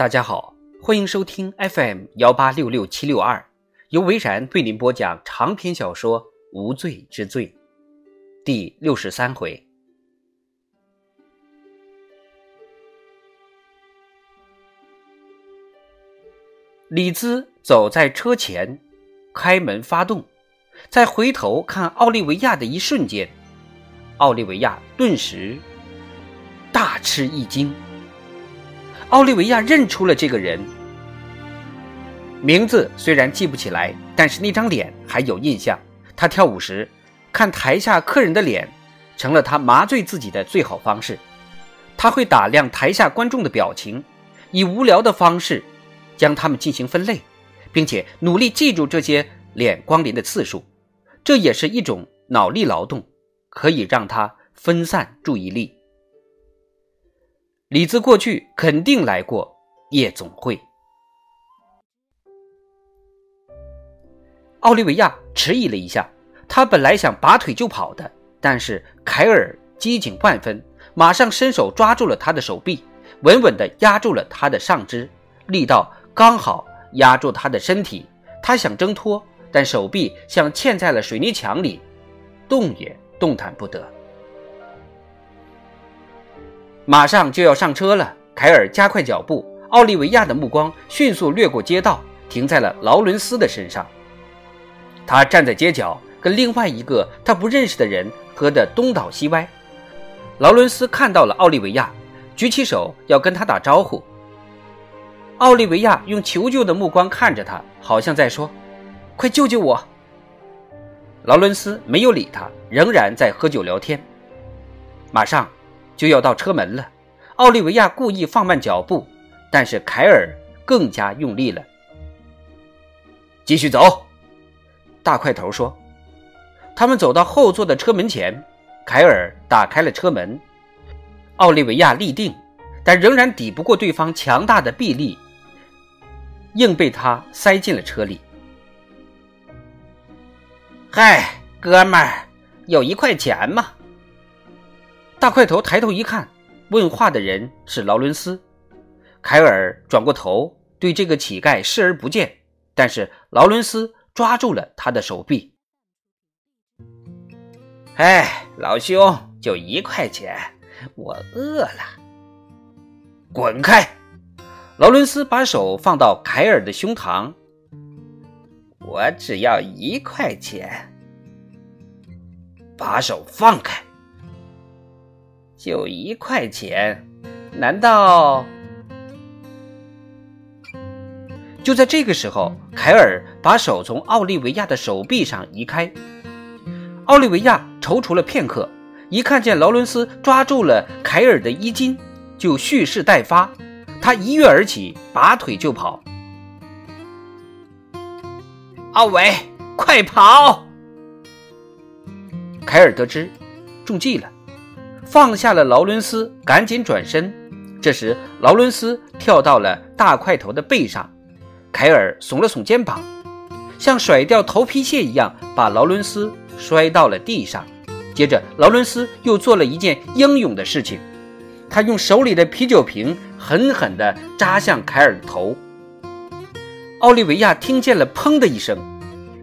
大家好，欢迎收听 FM 幺八六六七六二，由维然为您播讲长篇小说《无罪之罪》第六十三回。李兹走在车前，开门发动，在回头看奥利维亚的一瞬间，奥利维亚顿时大吃一惊。奥利维亚认出了这个人，名字虽然记不起来，但是那张脸还有印象。他跳舞时，看台下客人的脸，成了他麻醉自己的最好方式。他会打量台下观众的表情，以无聊的方式将他们进行分类，并且努力记住这些脸光临的次数。这也是一种脑力劳动，可以让他分散注意力。李子过去肯定来过夜总会。奥利维亚迟疑了一下，他本来想拔腿就跑的，但是凯尔机警万分，马上伸手抓住了他的手臂，稳稳地压住了他的上肢，力道刚好压住他的身体。他想挣脱，但手臂像嵌在了水泥墙里，动也动弹不得。马上就要上车了，凯尔加快脚步。奥利维亚的目光迅速掠过街道，停在了劳伦斯的身上。他站在街角，跟另外一个他不认识的人喝得东倒西歪。劳伦斯看到了奥利维亚，举起手要跟他打招呼。奥利维亚用求救的目光看着他，好像在说：“快救救我！”劳伦斯没有理他，仍然在喝酒聊天。马上。就要到车门了，奥利维亚故意放慢脚步，但是凯尔更加用力了。继续走，大块头说。他们走到后座的车门前，凯尔打开了车门。奥利维亚立定，但仍然抵不过对方强大的臂力，硬被他塞进了车里。嗨，哥们儿，有一块钱吗？大块头抬头一看，问话的人是劳伦斯。凯尔转过头，对这个乞丐视而不见。但是劳伦斯抓住了他的手臂。“哎，老兄，就一块钱，我饿了。”滚开！劳伦斯把手放到凯尔的胸膛。“我只要一块钱。”把手放开。就一块钱？难道？就在这个时候，凯尔把手从奥利维亚的手臂上移开。奥利维亚踌躇了片刻，一看见劳伦斯抓住了凯尔的衣襟，就蓄势待发。他一跃而起，拔腿就跑。奥维，快跑！凯尔得知中计了。放下了劳伦斯，赶紧转身。这时，劳伦斯跳到了大块头的背上，凯尔耸了耸肩膀，像甩掉头皮屑一样，把劳伦斯摔到了地上。接着，劳伦斯又做了一件英勇的事情，他用手里的啤酒瓶狠狠地扎向凯尔的头。奥利维亚听见了“砰”的一声，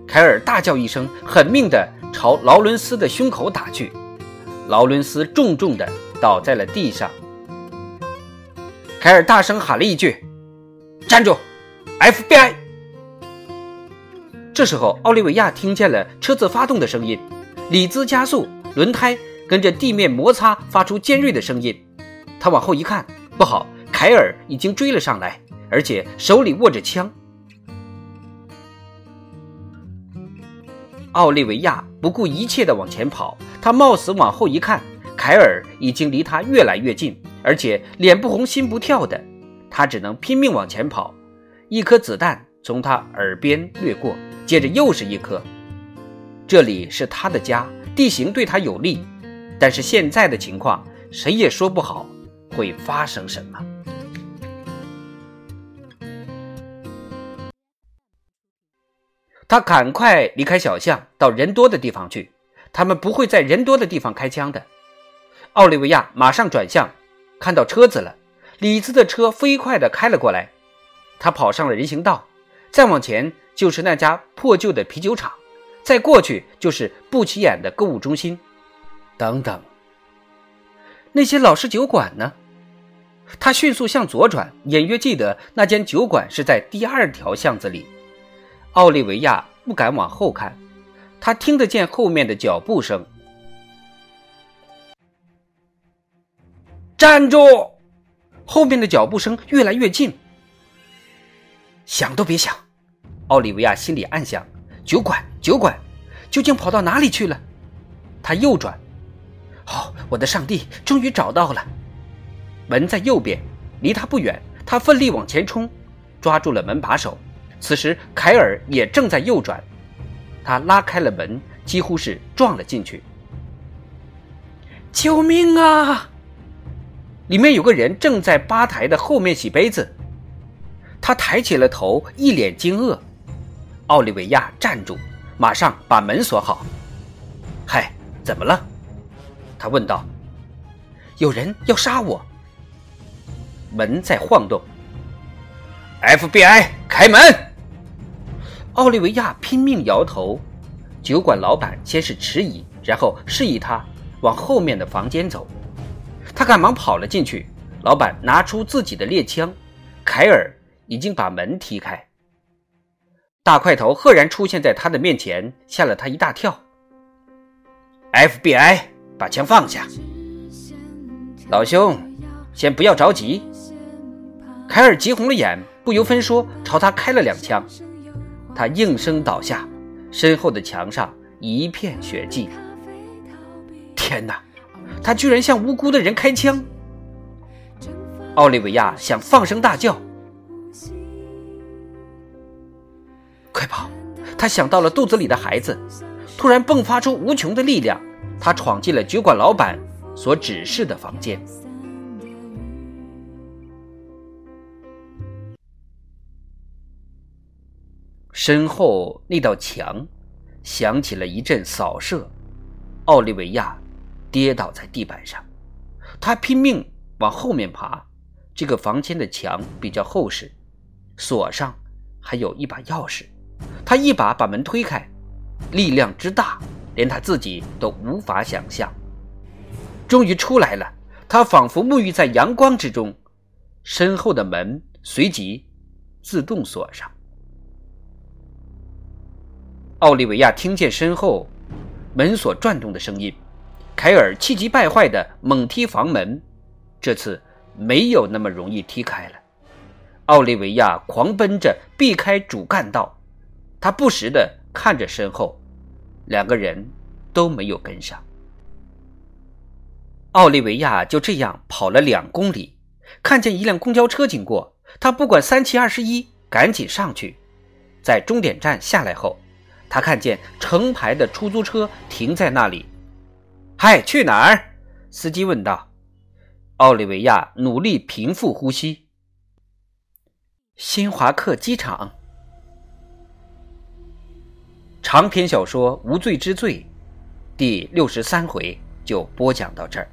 凯尔大叫一声，狠命地朝劳伦斯的胸口打去。劳伦斯重重地倒在了地上。凯尔大声喊了一句：“站住，FBI！” 这时候，奥利维亚听见了车子发动的声音，里兹加速，轮胎跟着地面摩擦，发出尖锐的声音。他往后一看，不好，凯尔已经追了上来，而且手里握着枪。奥利维亚不顾一切地往前跑。他冒死往后一看，凯尔已经离他越来越近，而且脸不红心不跳的。他只能拼命往前跑。一颗子弹从他耳边掠过，接着又是一颗。这里是他的家，地形对他有利，但是现在的情况谁也说不好会发生什么。他赶快离开小巷，到人多的地方去。他们不会在人多的地方开枪的。奥利维亚马上转向，看到车子了。李子的车飞快地开了过来，他跑上了人行道，再往前就是那家破旧的啤酒厂，再过去就是不起眼的购物中心，等等。那些老式酒馆呢？他迅速向左转，隐约记得那间酒馆是在第二条巷子里。奥利维亚不敢往后看，他听得见后面的脚步声。站住！后面的脚步声越来越近。想都别想！奥利维亚心里暗想：酒馆，酒馆，究竟跑到哪里去了？他右转。哦，我的上帝，终于找到了！门在右边，离他不远。他奋力往前冲，抓住了门把手。此时凯尔也正在右转，他拉开了门，几乎是撞了进去。救命啊！里面有个人正在吧台的后面洗杯子。他抬起了头，一脸惊愕。奥利维亚站住，马上把门锁好。嗨，怎么了？他问道。有人要杀我。门在晃动。FBI，开门！奥利维亚拼命摇头。酒馆老板先是迟疑，然后示意他往后面的房间走。他赶忙跑了进去。老板拿出自己的猎枪，凯尔已经把门踢开。大块头赫然出现在他的面前，吓了他一大跳。FBI，把枪放下，老兄，先不要着急。凯尔急红了眼，不由分说朝他开了两枪，他应声倒下，身后的墙上一片血迹。天哪，他居然向无辜的人开枪！奥利维亚想放声大叫，快跑！他想到了肚子里的孩子，突然迸发出无穷的力量，他闯进了酒馆老板所指示的房间。身后那道墙响起了一阵扫射，奥利维亚跌倒在地板上。他拼命往后面爬。这个房间的墙比较厚实，锁上还有一把钥匙。他一把把门推开，力量之大，连他自己都无法想象。终于出来了，他仿佛沐浴在阳光之中。身后的门随即自动锁上。奥利维亚听见身后门锁转动的声音，凯尔气急败坏地猛踢房门，这次没有那么容易踢开了。奥利维亚狂奔着避开主干道，他不时地看着身后，两个人都没有跟上。奥利维亚就这样跑了两公里，看见一辆公交车经过，他不管三七二十一，赶紧上去，在终点站下来后。他看见成排的出租车停在那里。“嗨，去哪儿？”司机问道。奥利维亚努力平复呼吸。“新华客机场。”长篇小说《无罪之罪》第六十三回就播讲到这儿。